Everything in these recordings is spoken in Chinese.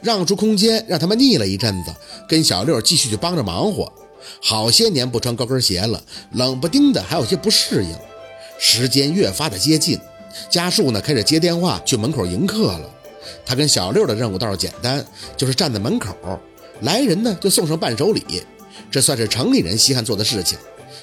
让出空间让他们腻了一阵子，跟小六继续去帮着忙活。好些年不穿高跟鞋了，冷不丁的还有些不适应。时间越发的接近，家树呢开始接电话去门口迎客了。他跟小六的任务倒是简单，就是站在门口，来人呢就送上伴手礼，这算是城里人稀罕做的事情。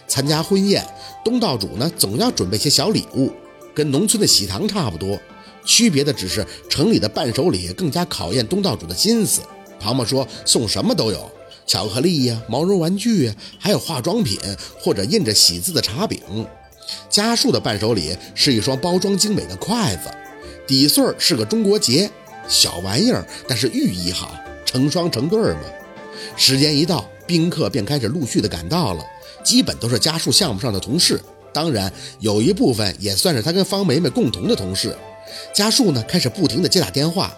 参加婚宴，东道主呢总要准备些小礼物，跟农村的喜糖差不多，区别的只是城里的伴手礼更加考验东道主的心思。庞庞说送什么都有。巧克力呀，毛绒玩具呀，还有化妆品或者印着喜字的茶饼。家树的伴手礼是一双包装精美的筷子，底穗是个中国结，小玩意儿，但是寓意好，成双成对嘛。时间一到，宾客便开始陆续的赶到了，基本都是家树项目上的同事，当然有一部分也算是他跟方梅梅共同的同事。家树呢，开始不停的接打电话，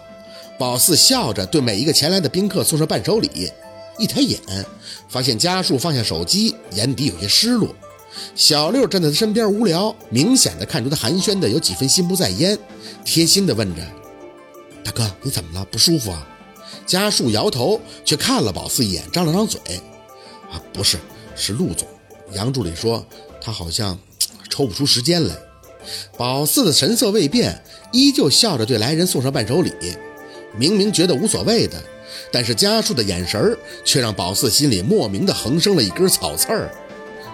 宝四笑着对每一个前来的宾客送上伴手礼。一抬眼，发现家树放下手机，眼底有些失落。小六站在他身边无聊，明显的看出他寒暄的有几分心不在焉，贴心的问着：“大哥，你怎么了？不舒服啊？”家树摇头，却看了宝四一眼，张了张嘴：“啊，不是，是陆总。”杨助理说他好像抽不出时间来。宝四的神色未变，依旧笑着对来人送上伴手礼，明明觉得无所谓的。但是家树的眼神却让宝四心里莫名的横生了一根草刺儿。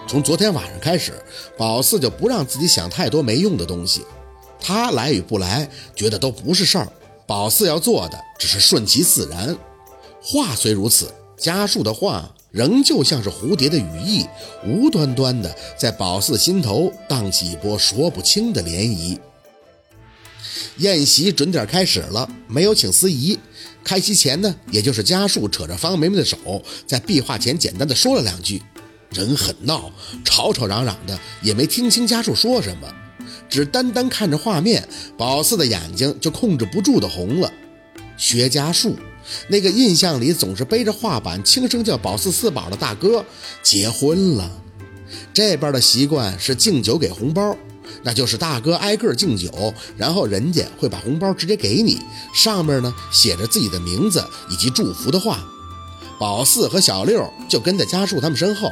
从昨天晚上开始，宝四就不让自己想太多没用的东西。他来与不来，觉得都不是事儿。宝四要做的只是顺其自然。话虽如此，家树的话仍旧像是蝴蝶的羽翼，无端端的在宝四心头荡起一波说不清的涟漪。宴席准点开始了，没有请司仪。开席前呢，也就是家树扯着方梅梅的手，在壁画前简单的说了两句。人很闹，吵吵嚷嚷的，也没听清家树说什么，只单单看着画面，宝四的眼睛就控制不住的红了。薛家树，那个印象里总是背着画板轻声叫宝四四宝的大哥，结婚了。这边的习惯是敬酒给红包。那就是大哥挨个敬酒，然后人家会把红包直接给你，上面呢写着自己的名字以及祝福的话。宝四和小六就跟在家树他们身后。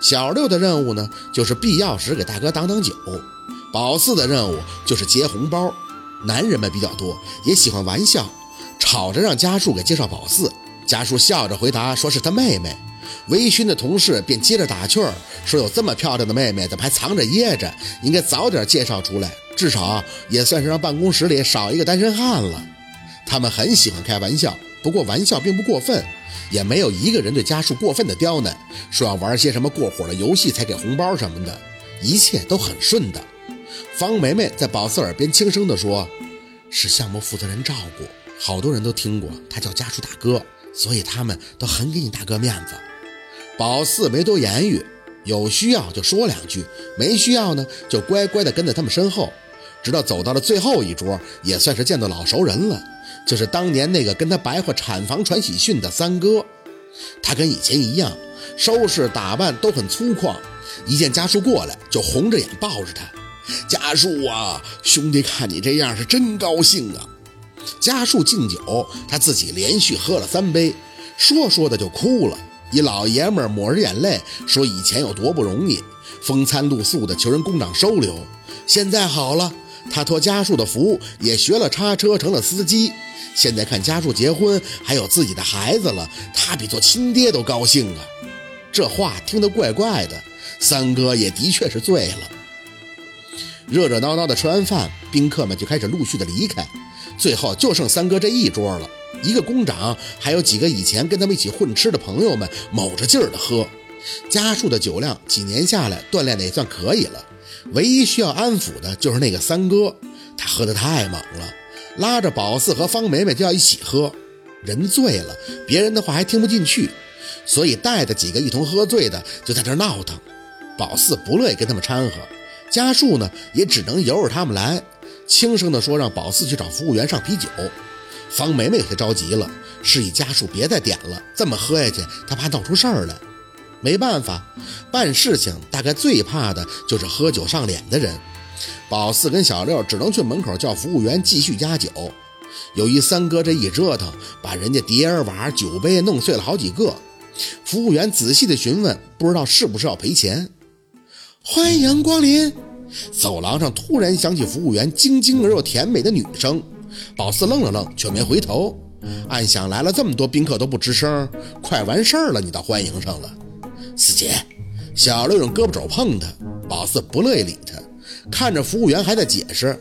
小六的任务呢，就是必要时给大哥挡挡酒；宝四的任务就是接红包。男人们比较多，也喜欢玩笑，吵着让家树给介绍宝四。家树笑着回答，说是他妹妹。微醺的同事便接着打趣儿，说：“有这么漂亮的妹妹，怎么还藏着掖着？应该早点介绍出来，至少也算是让办公室里少一个单身汉了。”他们很喜欢开玩笑，不过玩笑并不过分，也没有一个人对家属过分的刁难，说要玩些什么过火的游戏才给红包什么的，一切都很顺的。方梅梅在宝四耳边轻声地说：“是项目负责人照顾，好多人都听过他叫家属大哥，所以他们都很给你大哥面子。”宝四没多言语，有需要就说两句，没需要呢就乖乖的跟在他们身后，直到走到了最后一桌，也算是见到老熟人了，就是当年那个跟他白话产房传喜讯的三哥。他跟以前一样，收拾打扮都很粗犷，一见家叔过来就红着眼抱着他。家叔啊，兄弟看你这样是真高兴啊！家树敬酒，他自己连续喝了三杯，说说的就哭了。一老爷们儿抹着眼泪说：“以前有多不容易，风餐露宿的求人工长收留，现在好了，他托家树的福，也学了叉车，成了司机。现在看家树结婚，还有自己的孩子了，他比做亲爹都高兴啊！”这话听得怪怪的，三哥也的确是醉了。热热闹闹的吃完饭，宾客们就开始陆续的离开，最后就剩三哥这一桌了。一个工长，还有几个以前跟他们一起混吃的朋友们，卯着劲儿的喝。家树的酒量几年下来锻炼的也算可以了，唯一需要安抚的就是那个三哥，他喝得太猛了，拉着宝四和方梅梅就要一起喝。人醉了，别人的话还听不进去，所以带的几个一同喝醉的就在这闹腾。宝四不乐意跟他们掺和，家树呢也只能由着他们来，轻声的说让宝四去找服务员上啤酒。方梅梅有些着急了，示意家属别再点了，这么喝下去，她怕闹出事儿来。没办法，办事情大概最怕的就是喝酒上脸的人。宝四跟小六只能去门口叫服务员继续加酒。由于三哥这一折腾，把人家碟儿碗酒杯弄碎了好几个。服务员仔细的询问，不知道是不是要赔钱。欢迎光临。走廊上突然响起服务员晶晶而又甜美的女声。宝四愣了愣，却没回头。暗想来了这么多宾客都不吱声，快完事儿了，你倒欢迎上了。四姐，小六用胳膊肘碰他，宝四不乐意理他，看着服务员还在解释，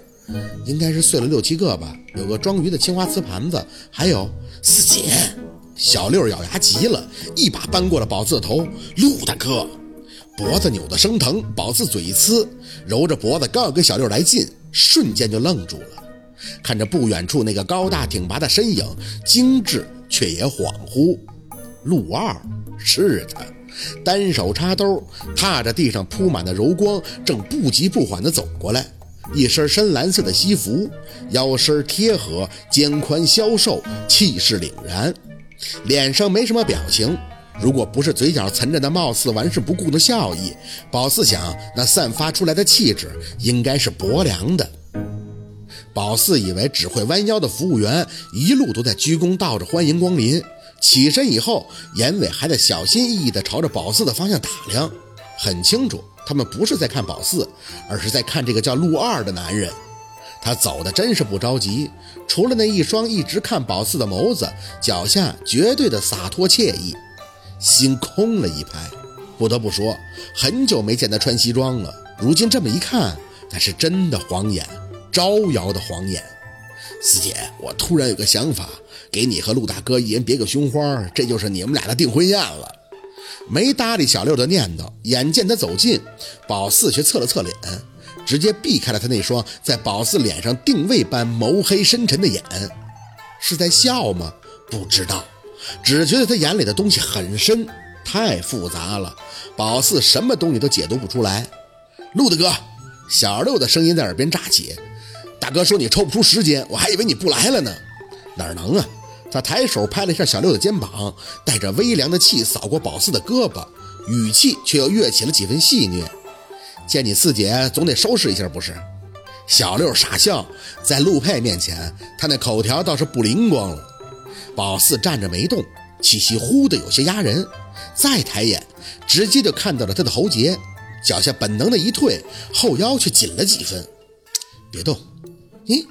应该是碎了六七个吧，有个装鱼的青花瓷盘子，还有四姐。小六咬牙急了，一把扳过了宝四的头。陆大哥，脖子扭得生疼，宝四嘴一呲，揉着脖子刚要跟小六来劲，瞬间就愣住了。看着不远处那个高大挺拔的身影，精致却也恍惚。陆二是他，单手插兜，踏着地上铺满的柔光，正不急不缓地走过来。一身深蓝色的西服，腰身贴合，肩宽消瘦，气势凛然。脸上没什么表情，如果不是嘴角存着那貌似玩世不顾的笑意，宝四想那散发出来的气质应该是薄凉的。宝四以为只会弯腰的服务员一路都在鞠躬道着欢迎光临，起身以后，眼尾还在小心翼翼地朝着宝四的方向打量，很清楚他们不是在看宝四，而是在看这个叫陆二的男人。他走的真是不着急，除了那一双一直看宝四的眸子，脚下绝对的洒脱惬意，心空了一拍。不得不说，很久没见他穿西装了，如今这么一看，那是真的晃眼。招摇的晃眼，四姐，我突然有个想法，给你和陆大哥一人别个胸花，这就是你们俩的订婚宴了。没搭理小六的念头，眼见他走近，宝四却侧了侧脸，直接避开了他那双在宝四脸上定位般眸黑深沉的眼。是在笑吗？不知道，只觉得他眼里的东西很深，太复杂了，宝四什么东西都解读不出来。陆大哥，小六的声音在耳边炸起。大哥说你抽不出时间，我还以为你不来了呢。哪能啊？他抬手拍了一下小六的肩膀，带着微凉的气扫过宝四的胳膊，语气却又跃起了几分戏谑。见你四姐，总得收拾一下不是？小六傻笑，在陆佩面前，他那口条倒是不灵光了。宝四站着没动，气息忽的有些压人。再抬眼，直接就看到了他的喉结，脚下本能的一退，后腰却紧了几分。别动。咦，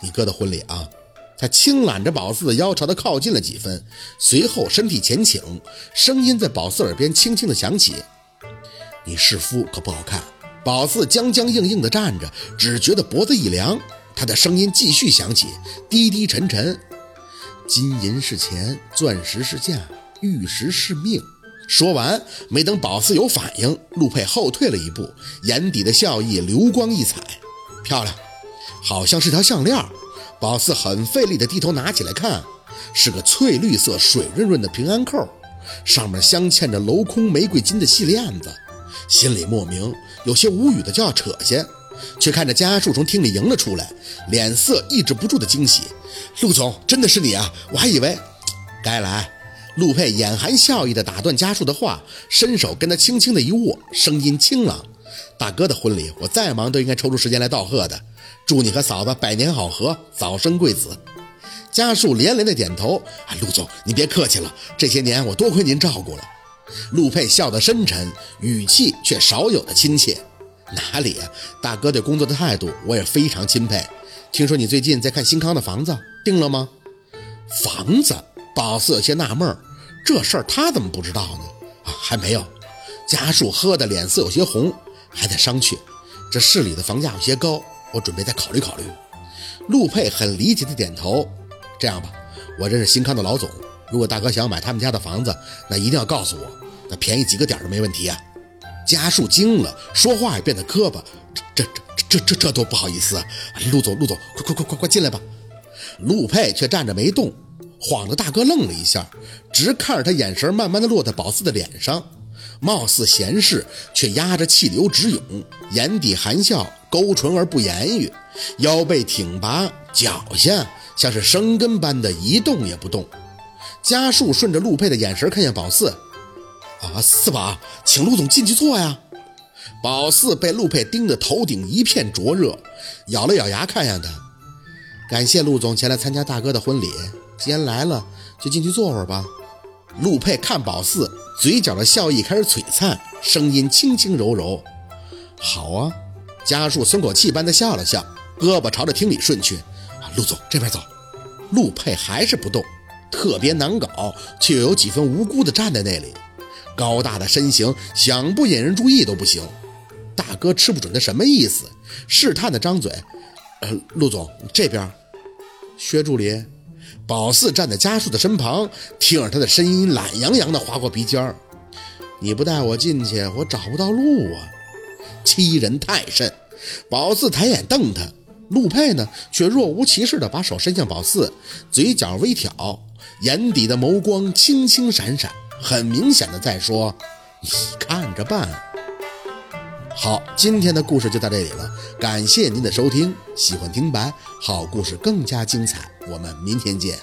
你哥的婚礼啊？他轻揽着宝四的腰，朝他靠近了几分，随后身体前倾，声音在宝四耳边轻轻的响起：“你试夫可不好看。”宝四僵僵硬硬的站着，只觉得脖子一凉。他的声音继续响起，低低沉沉：“金银是钱，钻石是价，玉石是命。”说完，没等宝四有反应，陆佩后退了一步，眼底的笑意流光溢彩，漂亮。好像是条项链，宝四很费力地低头拿起来看，是个翠绿色、水润润的平安扣，上面镶嵌着镂空玫瑰金的细链子，心里莫名有些无语的就要扯下，却看着家树从厅里迎了出来，脸色抑制不住的惊喜：“陆总，真的是你啊！我还以为……该来。”陆佩眼含笑意地打断家树的话，伸手跟他轻轻的一握，声音清朗：“大哥的婚礼，我再忙都应该抽出时间来道贺的。”祝你和嫂子百年好合，早生贵子。家树连连的点头。啊，陆总，您别客气了，这些年我多亏您照顾了。陆佩笑得深沉，语气却少有的亲切。哪里啊，大哥对工作的态度我也非常钦佩。听说你最近在看新康的房子，定了吗？房子？宝四有些纳闷，这事儿他怎么不知道呢？啊，还没有。家树喝的脸色有些红，还在商榷。这市里的房价有些高。我准备再考虑考虑。陆佩很理解的点头。这样吧，我认识新康的老总，如果大哥想要买他们家的房子，那一定要告诉我，那便宜几个点都没问题啊。家树惊了，说话也变得磕巴。这这这这这多不好意思啊！陆总，陆总，快快快快快进来吧。陆佩却站着没动，晃得大哥愣了一下，直看着他，眼神慢慢的落在宝四的脸上。貌似闲适，却压着气流直涌，眼底含笑，勾唇而不言语，腰背挺拔，脚下像是生根般的一动也不动。家树顺着陆佩的眼神看向宝四，啊，四宝，请陆总进去坐呀。宝四被陆佩盯得头顶一片灼热，咬了咬牙看向他，感谢陆总前来参加大哥的婚礼，既然来了，就进去坐会儿吧。陆佩看宝四，嘴角的笑意开始璀璨，声音轻轻柔柔：“好啊。”家树松口气般的笑了笑，胳膊朝着厅里顺去。啊陆总这边走。陆佩还是不动，特别难搞，却又有几分无辜的站在那里。高大的身形，想不引人注意都不行。大哥吃不准他什么意思，试探的张嘴：“呃，陆总这边。”薛助理，宝四站在家树的身旁，听着他的声音懒洋洋的划过鼻尖儿你不带我进去，我找不到路啊！”欺人太甚！宝四抬眼瞪他，陆佩呢，却若无其事的把手伸向宝四，嘴角微挑，眼底的眸光轻轻闪闪，很明显的在说：“你看着办。”好，今天的故事就到这里了，感谢您的收听。喜欢听白，好故事更加精彩，我们明天见。